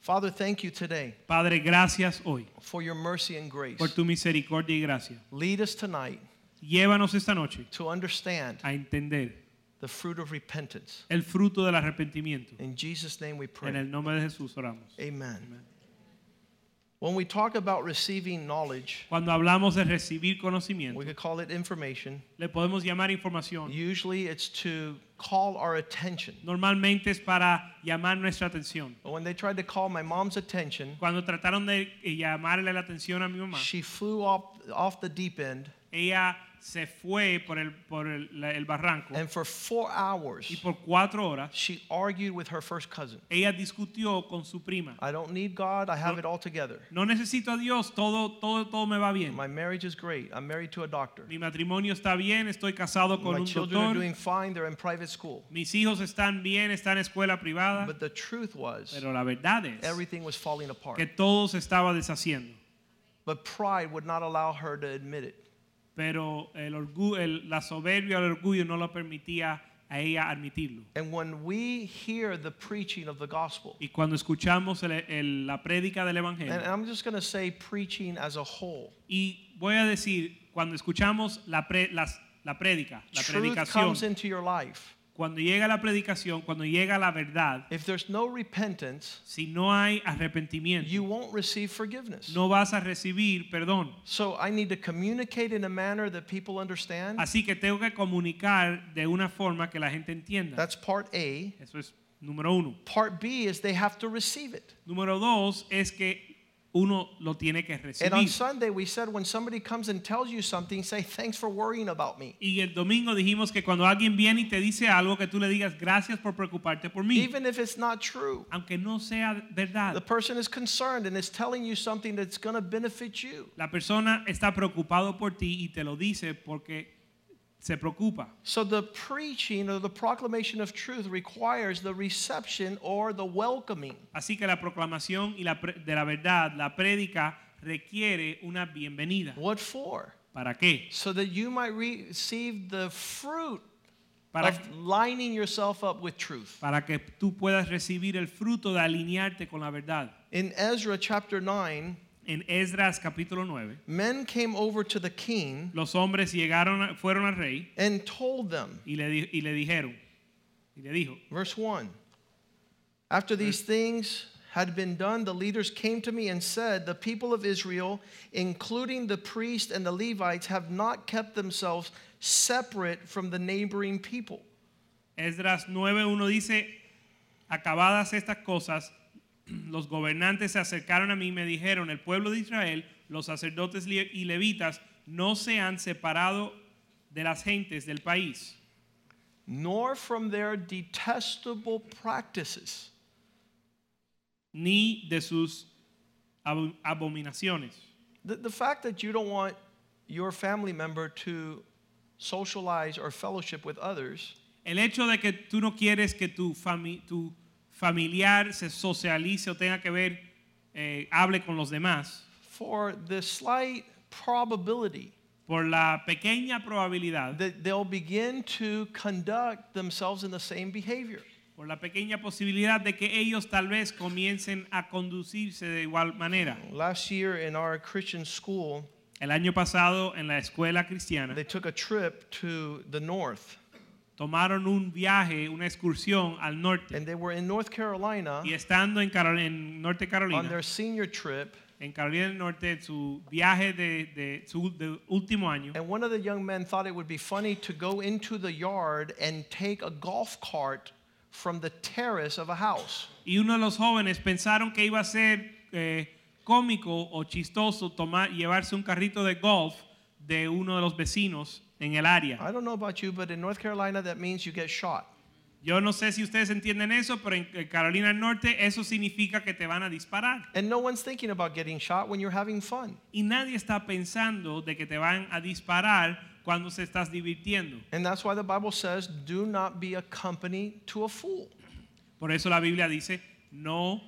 Father, thank you today Padre, gracias hoy for your mercy and grace. por tu misericordia y gracia. Lead us tonight Llévanos esta noche to understand a entender the fruit of repentance. el fruto del arrepentimiento. In Jesus' name we En pray. el nombre de Jesús oramos. Amen. When we talk about receiving knowledge, Cuando hablamos de recibir conocimiento, we could call it information. le podemos llamar información. Usually it's to call our attention. Normalmente es para llamar nuestra atención. But when they tried to call my mom's attention, Cuando trataron de eh, llamarle la atención a mi mamá, she flew off, off the deep end ella se fue por el, por el, la- el barranco and for four hours y por cuatro horas she argued with her first cousin. ella discutió con su prima. I don't need God, I have it all together. No necesito a Dios, todo, todo, todo me va bien. My marriage is great. I'm married to a doctor. Mi matrimonio está bien, estoy casado con My un children are doing fine, they're in private school. Mis hijos están bien, están en escuela privada. But the truth was, Pero la verdad es everything was falling apart. que todo se estaba deshaciendo. But pride would not allow her to admit it. Pero el orgullo, el- la soberbia el orgullo no lo permitía a ella admitirlo. And when we hear the preaching of the gospel, Y cuando escuchamos el- el- la prédica del and Evangelio, I'm just going to say preaching as a whole, y voy a decir, cuando escuchamos la, pre- las- la prédica, la truth predicación, comes into your life. Cuando llega la predicación, cuando llega la verdad, If there's no repentance, si no hay arrepentimiento, you won't receive forgiveness. no vas a recibir perdón. So I need to communicate in a manner that people understand. Así que tengo que comunicar de una forma que la gente entienda. That's part A. Eso es número uno. Part B is they have to receive it. Número dos es que uno lo tiene que And on recibir. Sunday, we said when somebody comes and tells you something, say, Thanks for worrying about me. Y el domingo dijimos que cuando alguien viene y te dice algo, que tú le digas gracias por preocuparte por mí. Even if it's not true. Aunque no sea verdad. The person is concerned and is telling you something that's going to benefit you. La persona está preocupado por ti y te lo dice porque se preocupa. So the preaching or the proclamation of truth requires the reception or the welcoming. Así que la proclamación y la de la verdad, la prédica requiere una bienvenida. What for? ¿Para qué? So that you might receive the fruit Para, of lining yourself up with truth. para que tú puedas recibir el fruto de alinearte con la verdad. In Ezra chapter 9, En Esdras capítulo 9, men came over to the king los hombres llegaron, a- fueron al rey and told them, y le, di- y le dijeron, y le dijo, verse 1 After these things had been done, the leaders came to me and said, The people of Israel, including the priests and the Levites, have not kept themselves separate from the neighboring people. Esdras 9.1 dice, acabadas estas cosas, los gobernantes se acercaron a mí y me dijeron, el pueblo de Israel, los sacerdotes y levitas, no se han separado de las gentes del país, nor from their detestable practices. ni de sus abo- abominaciones. The, the fact that you don't want your family member to socialize or fellowship with others El hecho de que tú no quieres que tu, tu familiar se socialice o tenga que ver, eh, hable con los demás, for the slight probability por la pequeña probabilidad, that they'll begin to conduct themselves in the same behavior. por la pequeña posibilidad de que ellos tal vez comiencen a conducirse de igual manera. Last year in our Christian school, El año pasado en la escuela cristiana they took a trip to the north, tomaron un viaje, una excursión al norte and they were in North Carolina y estando en, Carol- en Norte on Carolina, their senior trip. en Carolina del Norte, su viaje de, de su de último año, And one of the young men thought it would be funny to go into the yard and take a golf cart from the terrace of a house. y uno de los jóvenes pensaron que iba a ser eh, cómico o chistoso tomar, llevarse un carrito de golf de uno de los vecinos en el área. I don't know about you, but in North Carolina, that means you get shot. Yo no sé si ustedes entienden eso, pero en Carolina del Norte eso significa que te van a disparar. And no one's thinking about getting shot when you're having fun. Y nadie está pensando de que te van a disparar cuando se estás divirtiendo. And that's why the Bible says, do not be a company to a fool. Por eso la Biblia dice, no,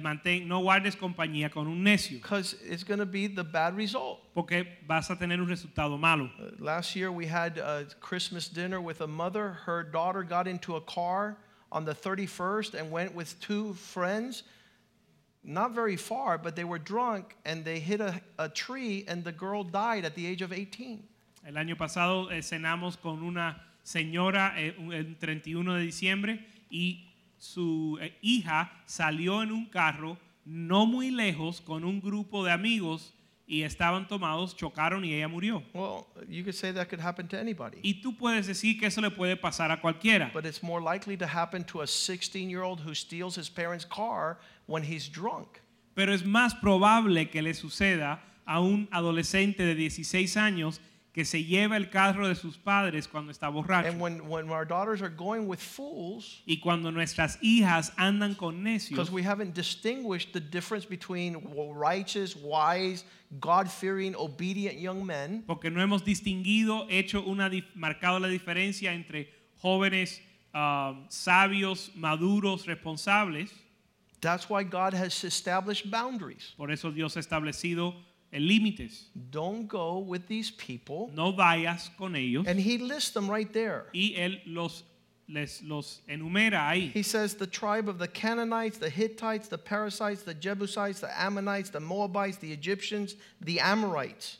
mantén, no guardes compañía con un necio, Because it's going to be the bad result. porque vas a tener un resultado malo. Uh, Last year we had a Christmas dinner with a mother. Her daughter got into a car on the 31st and went with two friends, not very far, but they were drunk and they hit a, a tree and the girl died at the age of 18. El año pasado eh, cenamos con una señora eh, el 31 de diciembre y su eh, hija salió en un carro no muy lejos con un grupo de amigos y estaban tomados, chocaron y ella murió. Well, you could say that could happen to anybody, Y tú puedes decir que eso le puede pasar a cualquiera, but it's more likely to happen to a 16 year old who steals his parents' car when he's drunk. pero es más probable que le suceda a un adolescente de 16 años que se lleva el carro de sus padres cuando está borracho. And when, when our daughters are going with fools, Y cuando nuestras hijas andan con necios, we haven't distinguished the difference between righteous, wise, God fearing, obedient young men porque no hemos distinguido, hecho una marcado la diferencia entre jóvenes ah, sabios, maduros, responsables. That's why God has established boundaries. Por eso Dios ha establecido límites. Don't go with these people. No vayas con ellos. And he lists them right there. Y él los les los enumera ahí. He says the tribe of the Canaanites, the Hittites, the Perizzites, the Jebusites, the Ammonites, the Moabites, the Egyptians, the Amorites.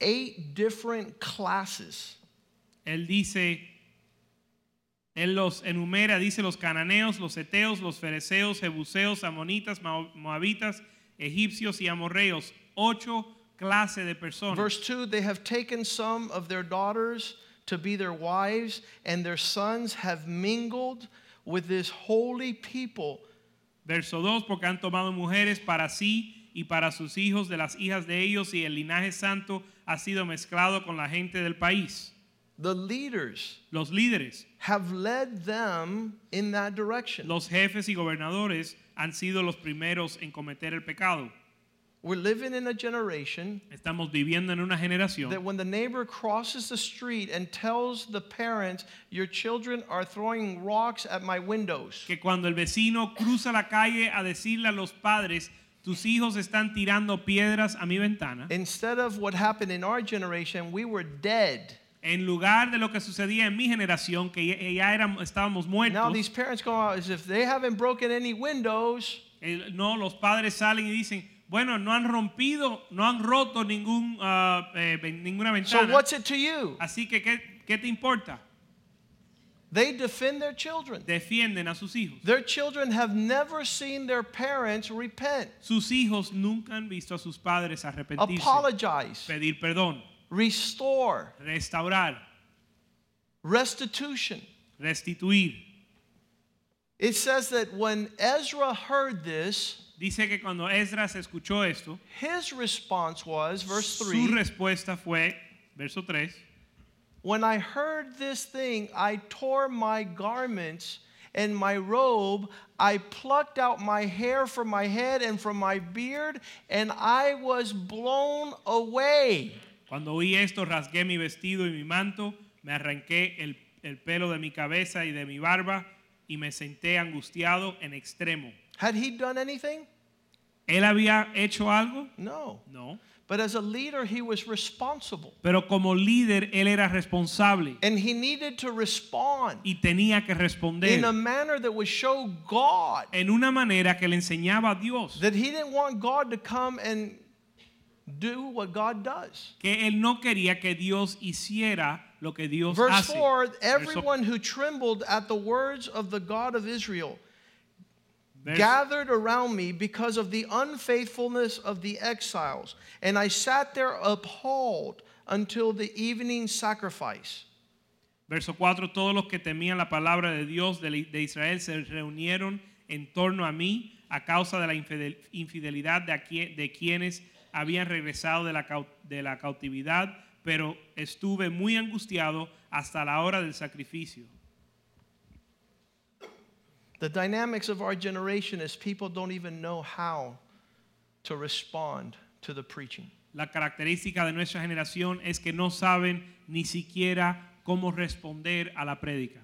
Eight different classes. Él dice, él los enumera, dice los cananeos, los heteos, los ferezeos, jebuseos, amonitas, moabitas, egipcios y amorreos. Ocho clases de personas. Verse 2 They have taken some of their daughters to be their wives, and their sons have mingled with this holy people. Verso 2, porque han tomado mujeres para sí y para sus hijos de las hijas de ellos y el linaje santo ha sido mezclado con la gente del país. The leaders Los líderes, have led them in that direction. los jefes y gobernadores han sido los primeros en cometer el pecado. We're living in a generation Estamos viviendo en una generación that when the neighbor crosses the street and tells the parents, Your children are throwing rocks at my windows, que cuando el vecino cruza la calle a decirle a los padres, tus hijos están tirando piedras a mi ventana, instead of what happened in our generation, we were dead. En lugar de lo que sucedía en mi generación, que ya, éramos, estábamos Now muertos, these parents go out as if they haven't broken any windows. el- no, los padres salen y dicen, bueno, no han rompido, no han roto ningún, ah, eh, ninguna So ventana, what's it to you? así que ¿qué, qué te importa? They defend their children. Defienden a sus hijos. Their children have never seen their parents repent, Sus hijos nunca han visto a sus padres arrepentirse, apologize, pedir perdón, restore, restaurar, restitution. restituir. It says that when Ezra heard this, Dice que cuando Esdras escuchó esto, his response was, verse su 3 respuesta fue, verso 3, When I heard this thing, I tore my garments and my robe. I plucked out my hair from my head and from my beard, and I was blown away. Cuando oí esto rasgué mi vestido y mi manto, me arranqué el, el pelo de mi cabeza y de mi barba y me senté angustiado en extremo. Had he done anything? ¿Él había hecho algo? No. No. But as a leader, he was responsible. Pero como líder, él era responsable And he needed to respond y tenía que in responder a manner that would show God en una manera que le enseñaba a Dios that he didn't want God to come and do what God does. que él no quería que Dios hiciera lo que Dios Verse hace. 4 Everyone who trembled at the words of the God of Israel verso- gathered around me because of the unfaithfulness of the exiles, and I sat there appalled until the evening sacrifice. Verso 4, todos los que temían la palabra de Dios de, de Israel se reunieron en torno a mí a causa de la infidelidad de, aquí- de quienes habían regresado de la, de la cautividad pero estuve muy angustiado hasta la hora del sacrificio. The dynamics of our generation is people don't even know how to respond to the preaching. La característica de nuestra generación es que no saben ni siquiera cómo responder a la prédica.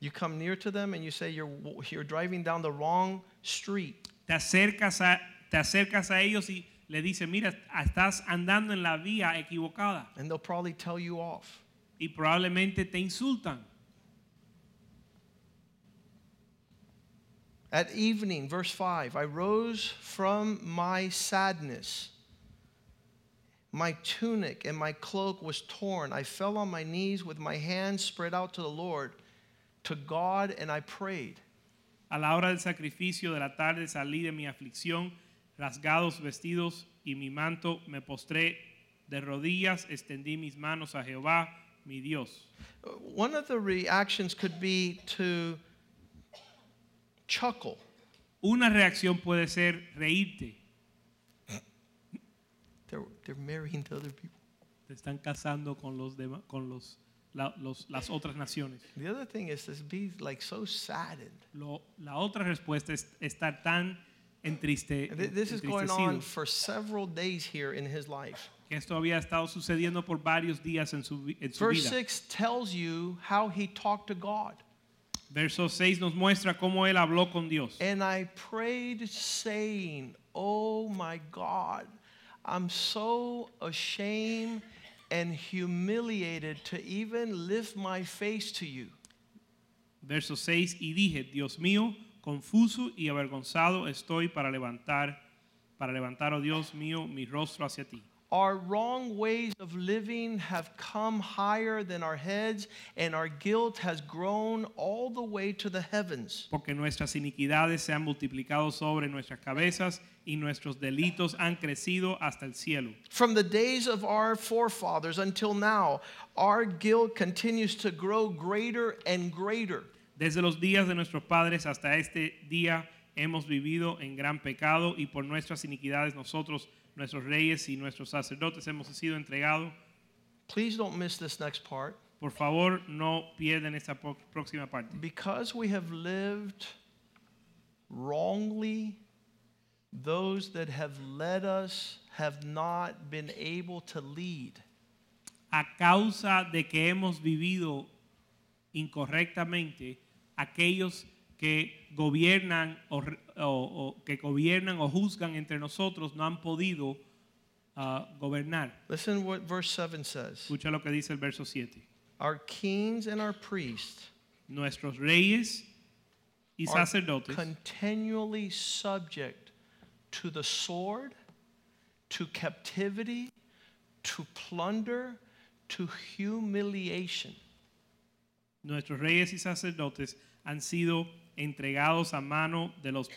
You come near to them and you say you're, you're driving down the wrong street. Te acercas a, te acercas a ellos y le dices, mira, estás andando en la vía equivocada And they'll probably tell you off. y probablemente te insultan. At evening, verse 5, I rose from my sadness. My tunic and my cloak was torn. I fell on my knees with my hands spread out to the Lord, to God, and I prayed. A la hora del sacrificio de la tarde salí de mi aflicción, rasgados vestidos y mi manto, me postré de rodillas, extendí mis manos a Jehová, mi Dios. One of the reactions could be to chuckle. Una reacción puede ser reírte. They're, they're marrying to other people. Te están casando con los dema- con los, la- los- las otras naciones. The other thing is to be like so saddened. Lo- la otra respuesta es estar tan entriste, This is going on for several days here in his life. Esto había estado sucediendo por varios días en su, en su Verse vida. 6 tells you how he talked to God. Verso 6 nos muestra cómo él habló con Dios. And I prayed, saying, Oh my God, I'm so ashamed and humiliated to even lift my face to you. Verso 6 y dije, Dios mío, confuso y avergonzado estoy para levantar para levantar, oh Dios mío, mi rostro hacia ti. Our wrong ways of living have come higher than our heads, and our guilt has grown all the way to the heavens. Porque nuestras iniquidades se han multiplicado sobre nuestras cabezas y nuestros delitos han crecido hasta el cielo. From the days of our forefathers until now, our guilt continues to grow greater and greater. Desde los días de nuestros padres hasta este día hemos vivido en gran pecado y por nuestras iniquidades nosotros, nuestros reyes y nuestros sacerdotes hemos sido entregados. Please don't miss this next part. Por favor, no pierdan esta próxima parte. Because we have lived wrongly, those that have led us have not been able to lead. A causa de que hemos vivido incorrectamente, aquellos que gobiernan o, o- o que gobiernan o juzgan entre nosotros no han podido ah, gobernar. Listen what verse 7 says. Escucha lo que dice el verso 7. Our kings and our priests Nuestros reyes y are sacerdotes continually subject to the sword, to captivity, to plunder, to humiliation. Nuestros reyes y sacerdotes han sido entregados a mano de, los,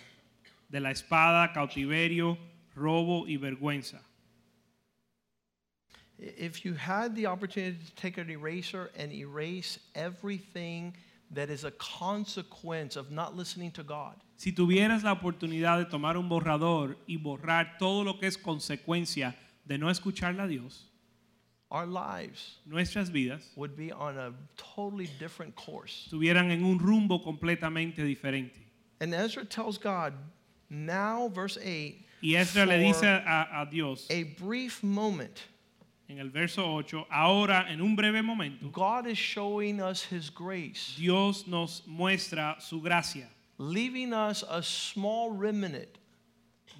de la espada, cautiverio, robo y vergüenza. If you had the opportunity to take an eraser and erase everything that is a consequence of not listening to God, Si tuvieras la oportunidad de tomar un borrador y borrar todo lo que es consecuencia de no escucharle a Dios, our lives nuestras vidas would be on a totally different course. estuvieran en un rumbo completamente diferente. And Ezra tells God, now, verse 8, Y Ezra le dice a, a Dios a brief moment, en el verso 8, ahora en un breve momento, God is showing us his grace, Dios nos muestra su gracia, leaving us a small remnant,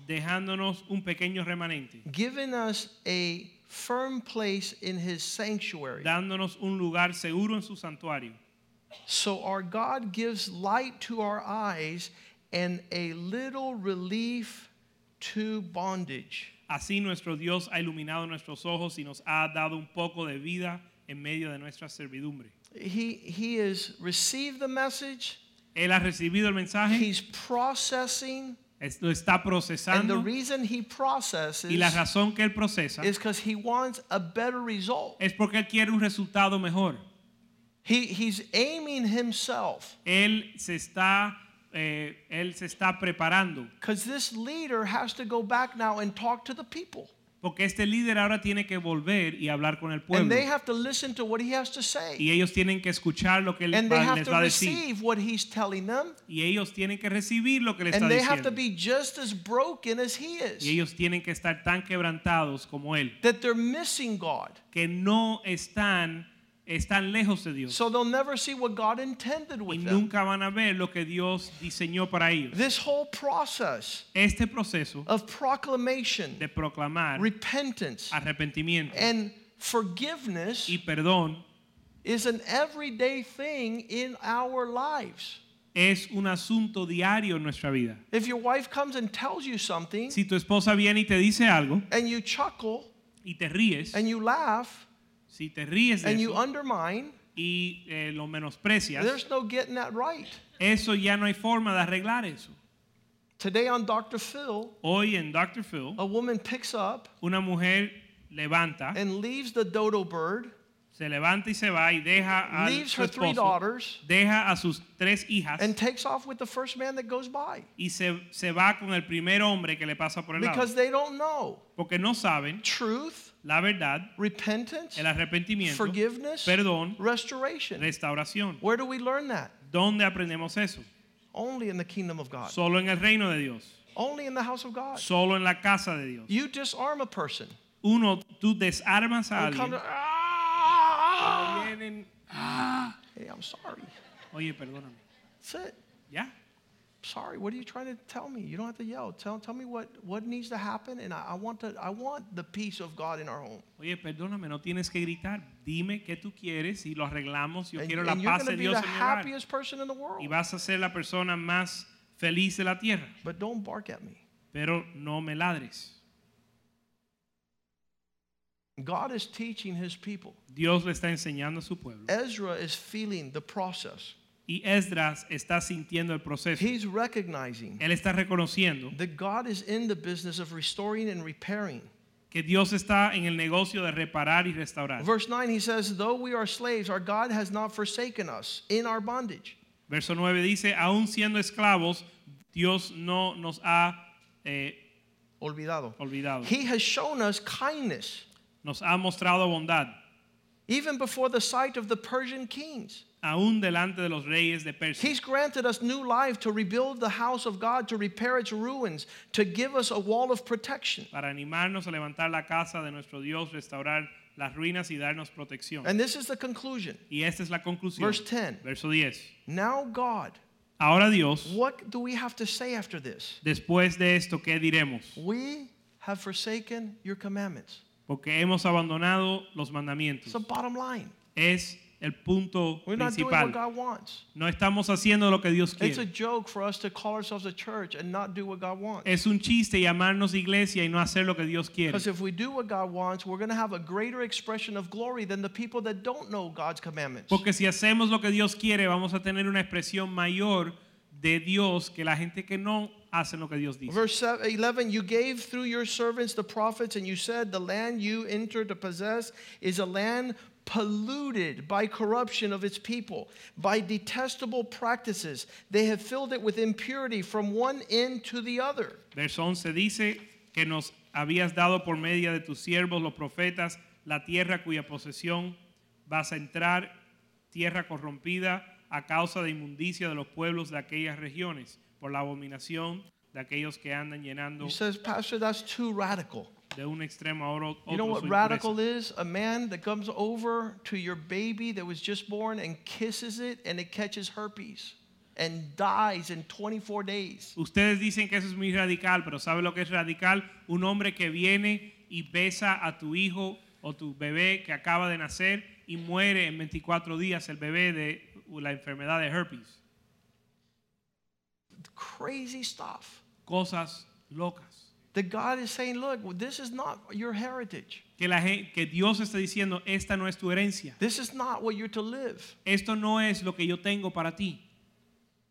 dejándonos un pequeño remanente, giving us a firm place in his sanctuary. dándonos un lugar seguro en su santuario. So our God gives light to our eyes and a little relief to bondage. Así nuestro Dios ha iluminado nuestros ojos y nos ha dado un poco de vida en medio de nuestra servidumbre. He, he has received the message, Él ha recibido el mensaje, he's processing, es- lo está and the procesando reason he processes y la razón que él procesa is because he wants a better result. es porque él quiere un resultado mejor. He, he's aiming himself Él se está, eh, él se está preparando because this leader has to go back now and talk to the people. Porque este líder ahora tiene que volver y hablar con el And pueblo. they have to listen to what he has to say. Y ellos tienen que escuchar lo que él And they va- have les to va a decir. receive what he's telling them. Y ellos tienen que recibir lo que le está And they have to diciendo. be just as broken as he is. Y ellos tienen que estar tan quebrantados como él, That they're missing God. que no están, están lejos de Dios. So they'll never see what God intended Y with them. nunca van a ver lo que Dios diseñó para ellos. This whole process Este proceso of proclamation, de proclamar repentance, arrepentimiento and forgiveness y perdón is an everyday thing in our lives. es un asunto diario en nuestra vida. If your wife comes and tells you something Si tu esposa viene y te dice algo and you chuckle y te ríes, and you laugh si te ríes de and you eso undermine, y eh, lo menosprecias, there's no getting that right. eso ya no hay forma de arreglar eso. Today on Dr. Phil, Hoy en Dr. Phil, a woman picks up una mujer levanta, and leaves the dodo bird, se levanta y se va y deja a leaves su her three esposo, daughters, deja a sus tres hijas and takes off with the first man that goes by y se, se va con el primer hombre que le pasa por el lado. because they don't know Porque no saben truth, la verdad, repentance, el arrepentimiento, forgiveness, perdón, restoration. restauración. Where do we learn that? ¿Dónde aprendemos eso? Only in the kingdom of God. Solo en el reino de Dios, Only in the house of God. solo en la casa de Dios. You disarm a person. Uno, tú desarmas a alguien. to, "Ah!" Vienen, Hey, I'm sorry. Oye, perdóname. That's it. ¿Ya? Sorry. What are you trying to tell me? You don't have to yell. Tell, tell me what, what needs to happen, and I, I want to I want the peace of God in our home. Oye, perdóname, no tienes que gritar. Dime qué tú quieres y lo arreglamos. Yo And, quiero la paz de to be Dios the en mi hogar. happiest person in the world. Y vas a ser la persona más feliz de la tierra. But don't bark at me. Pero no me ladres. God is teaching His people. Dios le está enseñando a su pueblo. Ezra is feeling the process. Y Esdras está sintiendo el proceso. He's recognizing Él está reconociendo that God is in the business of restoring and repairing. que Dios está en el negocio de reparar y restaurar. Verse 9, he says, Though we are slaves, our God has not forsaken us in our bondage. Verso 9 dice, aún siendo esclavos, Dios no nos ha eh, Olvidado. olvidado. He has shown us kindness, Nos ha mostrado bondad, even before the sight of the Persian kings. Aún delante de los reyes de Persia. He's granted us new life to rebuild the house of God, to repair its ruins, to give us a wall of protection. Para animarnos a levantar la casa de nuestro Dios, restaurar las ruinas y darnos protección. And this is the conclusion. Y esta es la conclusión. Verse 10. Verso 10. Now, God, Ahora Dios, what do we have to say after this? después de esto, ¿qué diremos? We have forsaken your commandments. Porque hemos abandonado los mandamientos. It's the bottom line. Es el punto We're not doing what principal. God wants. No estamos haciendo lo que Dios It's a quiere. joke for us to call ourselves a church and not do what God wants. Es un chiste llamarnos iglesia y no hacer lo que Dios quiere. Because if we do what God wants, we're going to have a greater expression of glory than the people that don't know God's commandments. Porque si hacemos lo que Dios quiere, vamos a tener una expresión mayor de Dios que la gente que no hace lo que Dios dice. Verse 7 11, you gave through your servants the prophets, and you said, The land you enter to possess is a land polluted by corruption of its people, by detestable practices. They have filled it with impurity from one end to the other. Verso 11 dice que nos habías dado por medio de tus siervos los profetas la tierra cuya posesión vas a entrar, tierra corrompida a causa de inmundicia de los pueblos de aquellas regiones, por la abominación de aquellos que andan llenando He says, Pastor, that's too radical. De un extremo a otro. You know what radical is? A man that comes over to your baby that was just born and kisses it and it catches herpes and dies in 24 days. Ustedes dicen que eso es muy radical, pero ¿sabe lo que es radical? Un hombre que viene y besa a tu hijo o tu bebé que acaba de nacer y muere en 24 días el bebé de la enfermedad de herpes. Crazy stuff. Cosas locas. That God is saying, look, this is not your heritage. Que, la, que Dios está diciendo, esta no es tu herencia. This is not what you're to live. Esto no es lo que yo tengo para ti.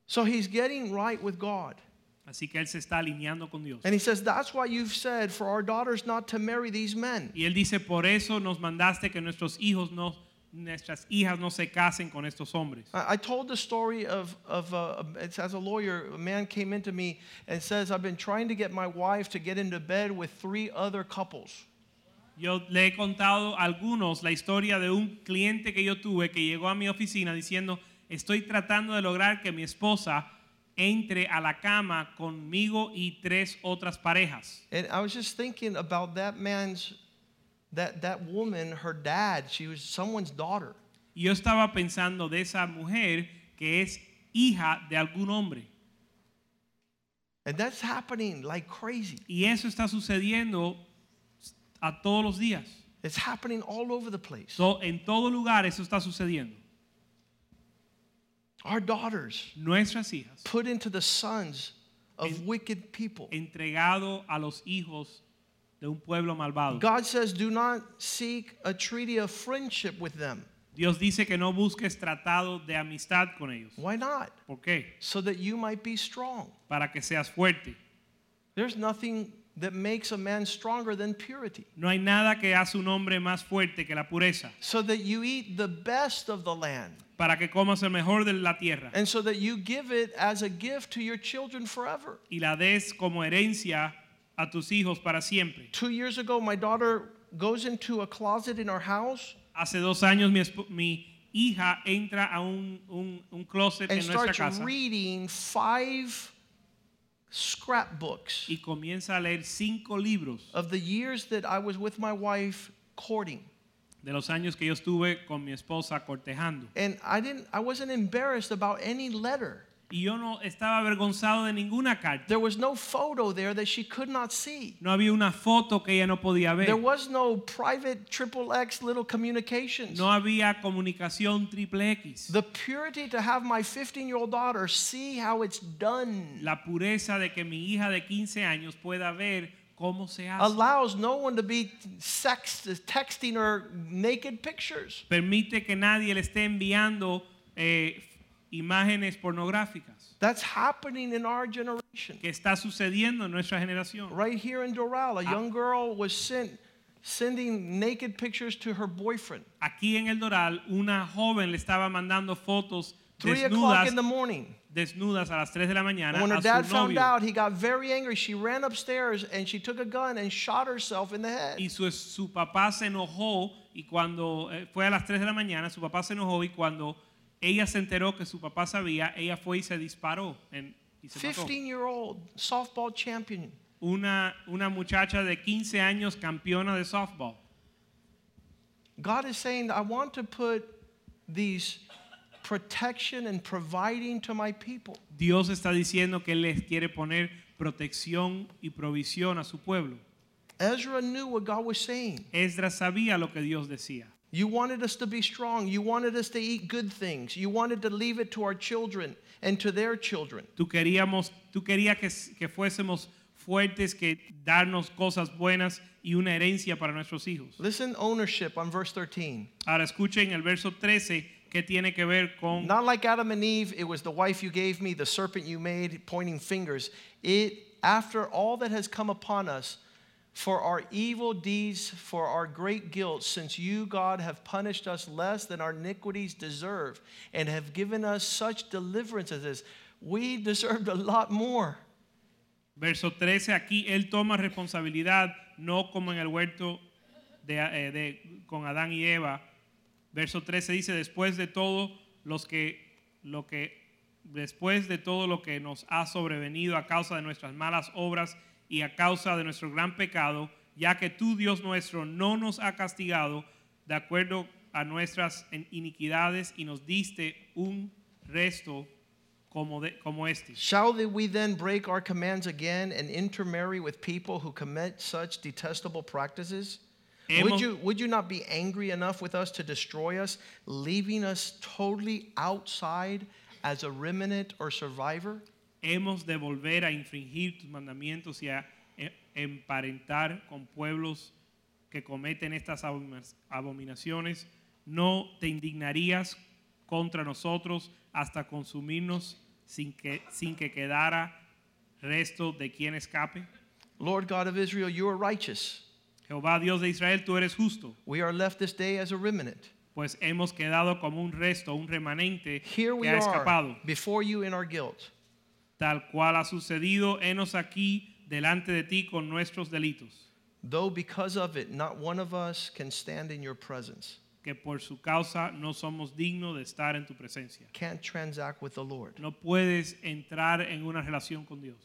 So he's getting right with God. Así que él se está alineando con Dios. And he says, that's why you've said for our daughters not to marry these men. Y él dice, por eso nos mandaste que nuestros hijos no, nuestras hijas no se casen con estos hombres. I I told the story of, of uh, it's as a lawyer, a man came into me and says, I've been trying to get my wife to get into bed with three other couples. Yo le he contado a algunos la historia de un cliente que yo tuve que llegó a mi oficina diciendo, estoy tratando de lograr que mi esposa entre a la cama conmigo y tres otras parejas. And I was just thinking about that man's, that, that woman, her dad, she was someone's daughter. Yo estaba pensando de esa mujer que es hija de algún hombre. And that's happening like crazy. Y eso está sucediendo a todos los días. It's happening all over the place. So, en todo lugar eso está sucediendo. Our daughters Nuestras hijas put into the sons of En- wicked people. entregado a los hijos de un pueblo malvado. God says, do not seek a treaty of friendship with them. Dios dice que no busques tratado de amistad con ellos. Why not? ¿Por qué? So that you might be strong. Para que seas fuerte. There's nothing that makes a man stronger than purity. No hay nada que hace un hombre más fuerte que la pureza. So that you eat the best of the land. Para que comas el mejor de la tierra. And so that you give it as a gift to your children forever. Y la des como herencia a tus hijos para siempre. Two years ago, my daughter goes into a closet in our house Hace dos años mi, mi hija entra a un, un, un closet en nuestra casa. And starts reading five scrapbooks y comienza a leer cinco libros of the years that I was with my wife courting. de los años que yo estuve con mi esposa cortejando. And I didn't I wasn't embarrassed about any letter. Y yo no estaba avergonzado de ninguna carta. There was no photo there that she could not see. No había una foto que ella no podía There ver. was no private triple X little communications. No había comunicación triple X. The purity to have my 15 year old daughter see how it's done La pureza de que mi hija de 15 años pueda ver cómo se hace. allows no one to be sex, texting her naked pictures. Permite que nadie le esté enviando eh, imágenes pornográficas. That's happening in our generation. Que está sucediendo en nuestra generación. Right here in Doral, a young girl was sent sending naked pictures to her boyfriend. Aquí en El Doral, una joven le estaba mandando fotos Three o'clock desnudas, in the morning. desnudas a las 3 de la mañana When her a dad su found out, he got very angry. She ran upstairs and she took a gun and shot herself in the head. Y su, su papá se enojó y cuando eh, fue a las 3 de la mañana, su papá se enojó y cuando ella se enteró que su papá sabía, ella fue y se disparó en- y se mató. 15 year old softball champion. Una, una muchacha de 15 años campeona de softball. God is saying, I want to put these protection and providing to my people. Dios está diciendo que les quiere poner protección y provisión a su pueblo. Ezra knew what God was saying. Esdras sabía lo que Dios decía. You wanted us to be strong. You wanted us to eat good things. You wanted to leave it to our children and to their children. Tú queríamos, tú querías que, que fuésemos fuertes, que darnos cosas buenas y una herencia para nuestros hijos. Listen, ownership on verse 13. Ahora escuchen el verso 13 que tiene que ver con Not like Adam and Eve, it was the wife you gave me, the serpent you made, pointing fingers. It, after all that has come upon us, for our evil deeds, for our great guilt, since you, God, have punished us less than our iniquities deserve, and have given us such deliverance as this, we deserved a lot more. verso 13. Aquí Él toma responsabilidad, no como en el huerto de, eh, de- con Adán y Eva. Verso 13 dice, después de todo los que, lo que, después de todo lo que nos ha sobrevenido a causa de nuestras malas obras y a causa de nuestro gran pecado, ya que tú, Dios nuestro, no nos ha castigado de acuerdo a nuestras iniquidades y nos diste un resto como, de- como este. Shall we then break our commands again and intermarry with people who commit such detestable practices? Would you, would you not be angry enough with us to destroy us, leaving us totally outside as a remnant or survivor? Hemos de volver a infringir tus mandamientos y a e- emparentar con pueblos que cometen estas abomina- abominaciones, no te indignarías contra nosotros hasta consumirnos sin que, sin que quedara resto de quien escape. Lord God of Israel, you are righteous. Jehová Dios de Israel, tú eres justo, We are left this day as a remnant. pues hemos quedado como un resto, un remanente Here we que ha are escapado. before you in our guilt. Tal cual ha sucedido, henos aquí delante de ti con nuestros delitos. though because of it not one of us can stand in your presence, que por su causa no somos dignos de estar en tu presencia. can't transact with the Lord. No puedes entrar en una relación con Dios.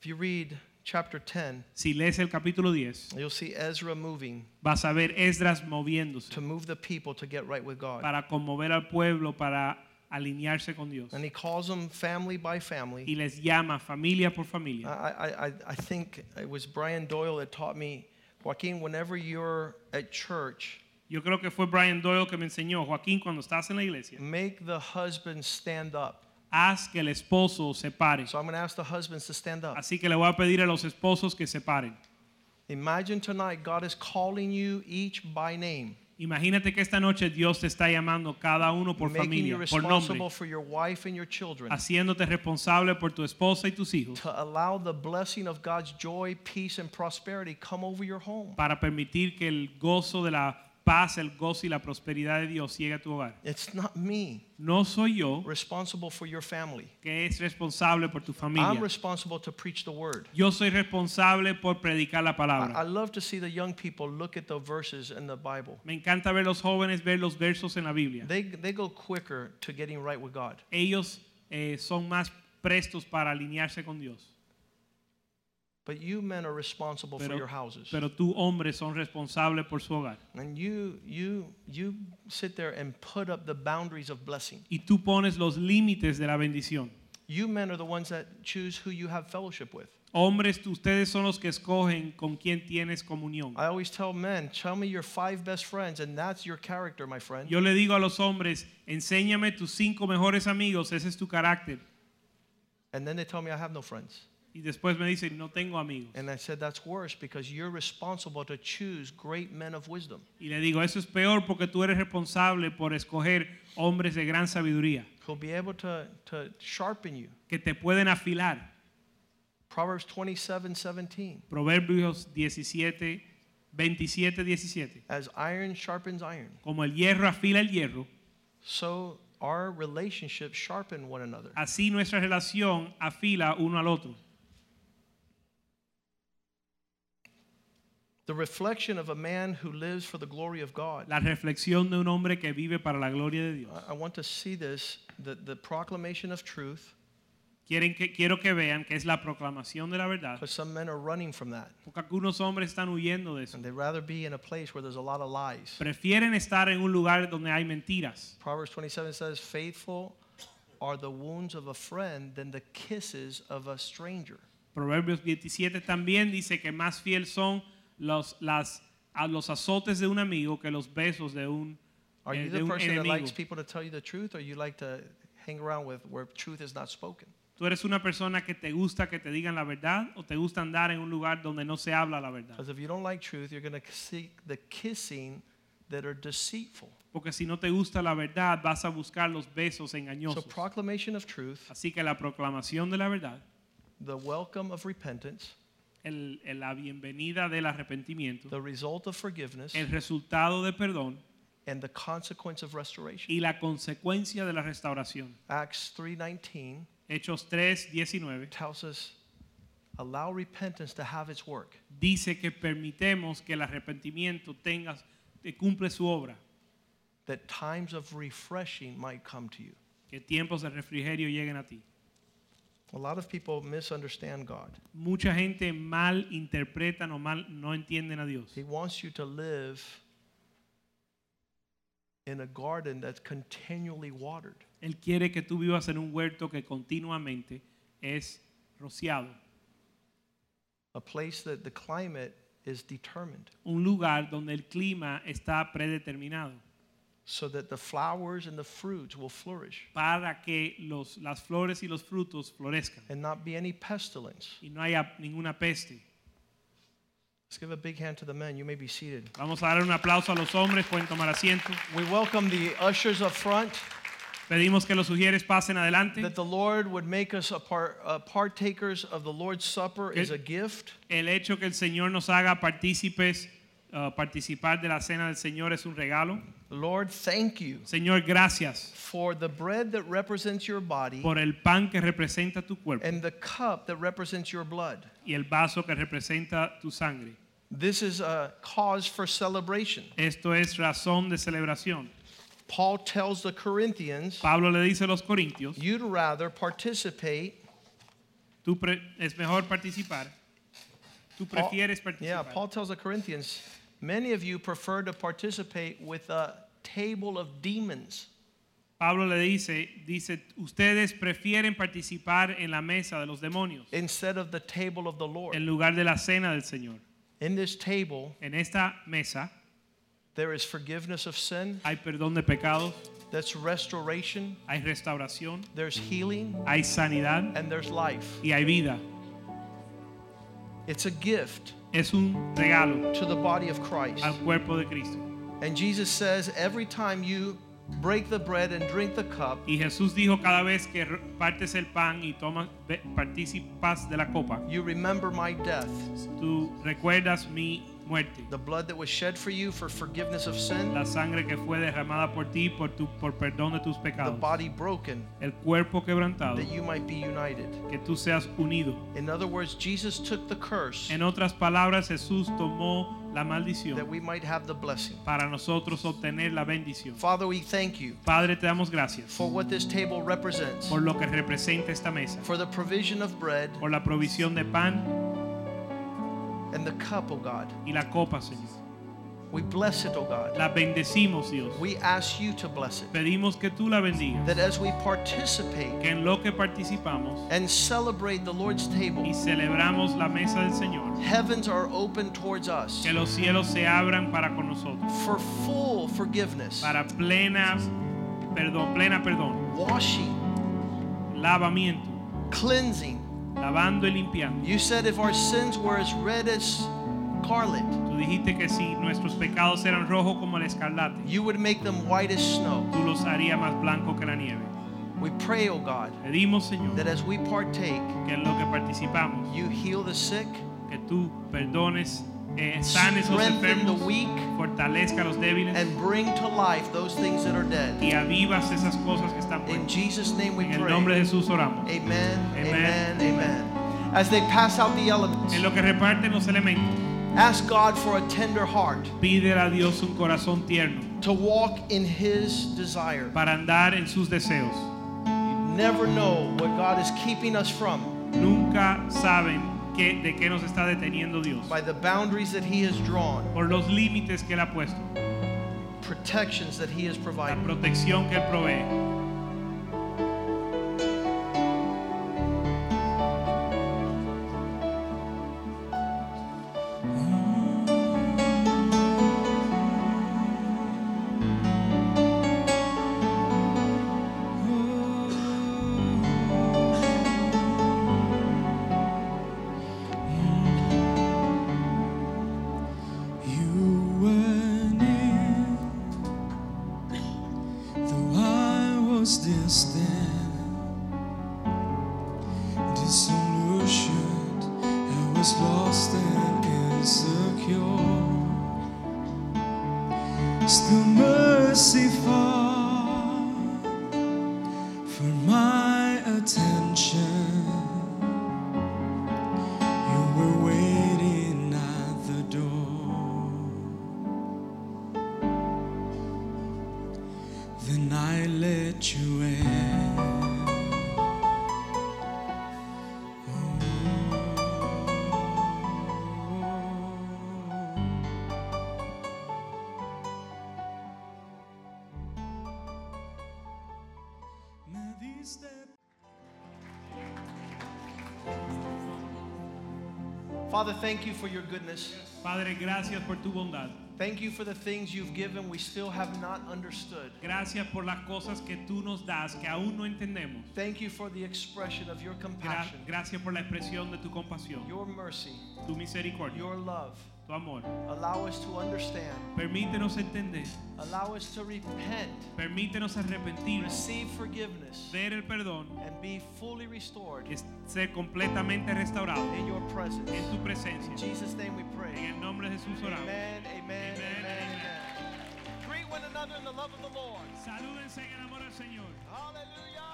If you read chapter 10, Si lees el capítulo 10, you'll see Ezra moving vas a ver Esdras moviéndose to move the people to get right with God. para conmover al pueblo, para alinearse con Dios. And he calls them family by family. Y les llama familia por familia. I, I, I- think it was Brian Doyle that taught me, Joaquin, whenever you're at church, Yo creo que fue Brian Doyle que me enseñó, Joaquín, cuando estás en la iglesia, make the husband stand up. haz que el esposo se pare. So I'm going to ask the husbands to stand up. Así que le voy a pedir a los esposos que se paren. Imagine tonight God is calling you each by name, Imagínate que esta noche Dios te está llamando cada uno por making familia, you por nombre, for your wife and your children, haciéndote responsable por tu esposa y tus hijos to allow the blessing of God's joy, peace, and prosperity come over your home. para permitir que el gozo de la paz, el gozo y la prosperidad de Dios llegue a tu hogar. It's not me No soy yo responsible for your family. que es responsable por tu I'm familia. responsible to preach the word. Yo soy responsable por predicar la I, I palabra. love to see the young people look at the verses in the Bible. Me encanta ver los jóvenes ver los versos en la Biblia. They, they go quicker to getting right with God. Ellos eh, son más prestos para alinearse con Dios. But you men are responsible for your houses. pero tú, hombres, son responsables por su hogar. and you you you sit there and put up the boundaries of blessing. Y tú pones los límites de la bendición. You men are the ones that choose who you have fellowship with. Hombres, ustedes son los que escogen con quién tienes comunión. I always tell men, tell me your five best friends, and that's your character, my friend. Yo le digo a los hombres, enséñame tus cinco mejores amigos, ese es tu carácter. And then they tell me I have no friends. Y después me dicen, no tengo amigos. And I said, that's worse because you're responsible to choose great men of wisdom Y le digo, eso es peor porque tú eres responsable por escoger hombres de gran sabiduría, who'll be able to, to sharpen you. que te pueden afilar. Proverbs 27 17. Proverbios 17, 27, 17. As iron sharpens iron, Como el hierro afila el hierro, so our relationships sharpen one another. así nuestra relación afila uno al otro. The reflection of a man who lives for the glory of God. La reflexión de un hombre que vive para la gloria de Dios. I- I want to see this the, the proclamation of truth, Quieren que, quiero que vean que es la proclamación de la verdad. because some men are running from that. Porque algunos hombres están huyendo de eso. And they'd rather be in a place where there's a lot of lies. Prefieren estar en un lugar donde hay mentiras. Proverbs 27 says, Faithful are the wounds of a friend than the kisses of a stranger. Proverbios 27 también dice que más fiel son los, las, a los azotes de un amigo que los besos de un, Are eh, you de the un person that enemigo. likes people to tell you the truth, or you like to hang around with where truth is not spoken? ¿Tú eres una persona que te gusta que te digan la verdad o te gusta andar en un lugar donde no se habla la verdad? Because if you don't like truth, you're going to seek the kissing that are deceitful. Porque si no te gusta la verdad, vas a buscar los besos So, engañosos. proclamation of truth, Así que la proclamación de la verdad, the welcome of repentance, el- la bienvenida del arrepentimiento, the result of forgiveness, el resultado de perdón and the consequence of restoration. y la consecuencia de la restauración. Acts 3:19 Hechos 3, 19 tells us allow repentance to have its work. dice que permitemos que el arrepentimiento tenga, que cumple su obra, that times of refreshing might come to you. que tiempos de refrigerio lleguen a ti. A lot of people misunderstand God. Mucha gente mal interpreta o mal no entienden a Dios. He wants you to live in a garden that's continually watered. Él quiere que tú vivas en un huerto que continuamente es rociado, a place that the climate is determined un lugar donde el clima está predeterminado so that the flowers and the fruits will flourish para que los, las flores y los frutos florezcan and not be any pestilence. y no haya ninguna peste. Let's give a big hand to the men. You may be seated. Vamos a dar un aplauso a los hombres, pueden tomar asiento. We welcome the ushers up front Pedimos que los sugieres pasen adelante. that the Lord would make us a part, uh, partakers of the Lord's Supper is a gift. El hecho que el Señor nos haga partícipes, uh, participar de la cena del Señor es un regalo. Lord, thank you Señor, gracias for the bread that represents your body por el pan que representa tu cuerpo and the cup that represents your blood. y el vaso que representa tu sangre. This is a cause for celebration. Esto es razón de celebración. Paul tells the Corinthians, Pablo le dice a los corintios, you'd rather participate. tú es mejor participar. Tú Paul- prefieres yeah, participar. Paul tells the Corinthians, many of you prefer to participate with a table of demons. Pablo le dice, dice, ustedes prefieren participar en la mesa de los demonios instead of the table of the Lord. en lugar de la cena del Señor. In this table, En esta mesa there is forgiveness of sin, hay perdón de pecados, that's restoration, hay restauración, there's healing, hay sanidad and there's life. y hay vida. It's a gift Es un regalo to the body of Christ. al cuerpo de Cristo. And Jesus says, every time you break the bread and drink the cup, Y Jesús dijo cada vez que partes el pan y tomas, participas de la copa, you remember my death, tú recuerdas mi muerte, the blood that was shed for you for forgiveness of sin, la sangre que fue derramada por ti por, tu, por perdón de tus pecados. the body broken, el cuerpo quebrantado, that you might be united. que tú seas unido. In other words, Jesus took the curse En otras palabras, Jesús tomó la maldición that we might have the blessing. para nosotros obtener la bendición. Father, we thank you Padre, te damos gracias for what this table represents, por lo que representa esta mesa, for the provision of bread por la provisión de pan and the cup, O God. y la copa, Señor. We bless it, O God. La bendecimos, Dios. We ask you to bless it. Pedimos que tú la bendigas, That as we participate que en lo que participamos and celebrate the Lord's table, y celebramos la mesa del Señor, heavens are open towards us que los cielos se abran para con nosotros, for full forgiveness, para plena perdón, plena perdón, washing, lavamiento, cleansing. Lavando y limpiando. You said if our sins were as red as scarlet, Tú dijiste que si nuestros pecados eran rojos como el escarlate, you would make them white as snow. tú los harías más blancos que la nieve. We pray, O God, Pedimos, Señor, that as we partake, que en lo que participamos, you heal the sick, que tú perdones, eh, sanes los strengthen the weak, fortalezca a los débiles and bring to life those things that are dead. y avivas esas cosas que están In. Jesus' name we En el nombre pray. de Jesús oramos. Amen, Amen. amen, amen. As they pass out the elements, En lo que reparten los elementos, ask God for a tender heart pide a Dios un corazón tierno to walk in His desire. para andar en sus deseos. You never know what God is keeping us from Nunca saben qué, de qué nos está deteniendo Dios. by the boundaries that He has drawn, Por los límites que Él ha puesto, protections that He has la provided. protección que Él provee. Father, thank you for your goodness. Padre, gracias por tu bondad. Thank you for the things you've given we still have not understood. Gracias por las cosas que tú nos das que aún no entendemos. Thank you for the expression of your Gra- compassion, gracias por la expresión de tu compasión, your mercy, tu misericordia, your love. Tu amor. Allow us to understand. Permítenos entender, Allow us to repent, permítenos arrepentirnos, receive forgiveness, ver el perdón, and be fully restored es- ser completamente restaurado in your presence. en tu presencia. In Jesus' name we En pray. el nombre de Jesús oramos. Amen, amen, Amen, amen, amen. amen. Greet one another in the love of the Lord. Salúdense en el amor del Señor. Hallelujah.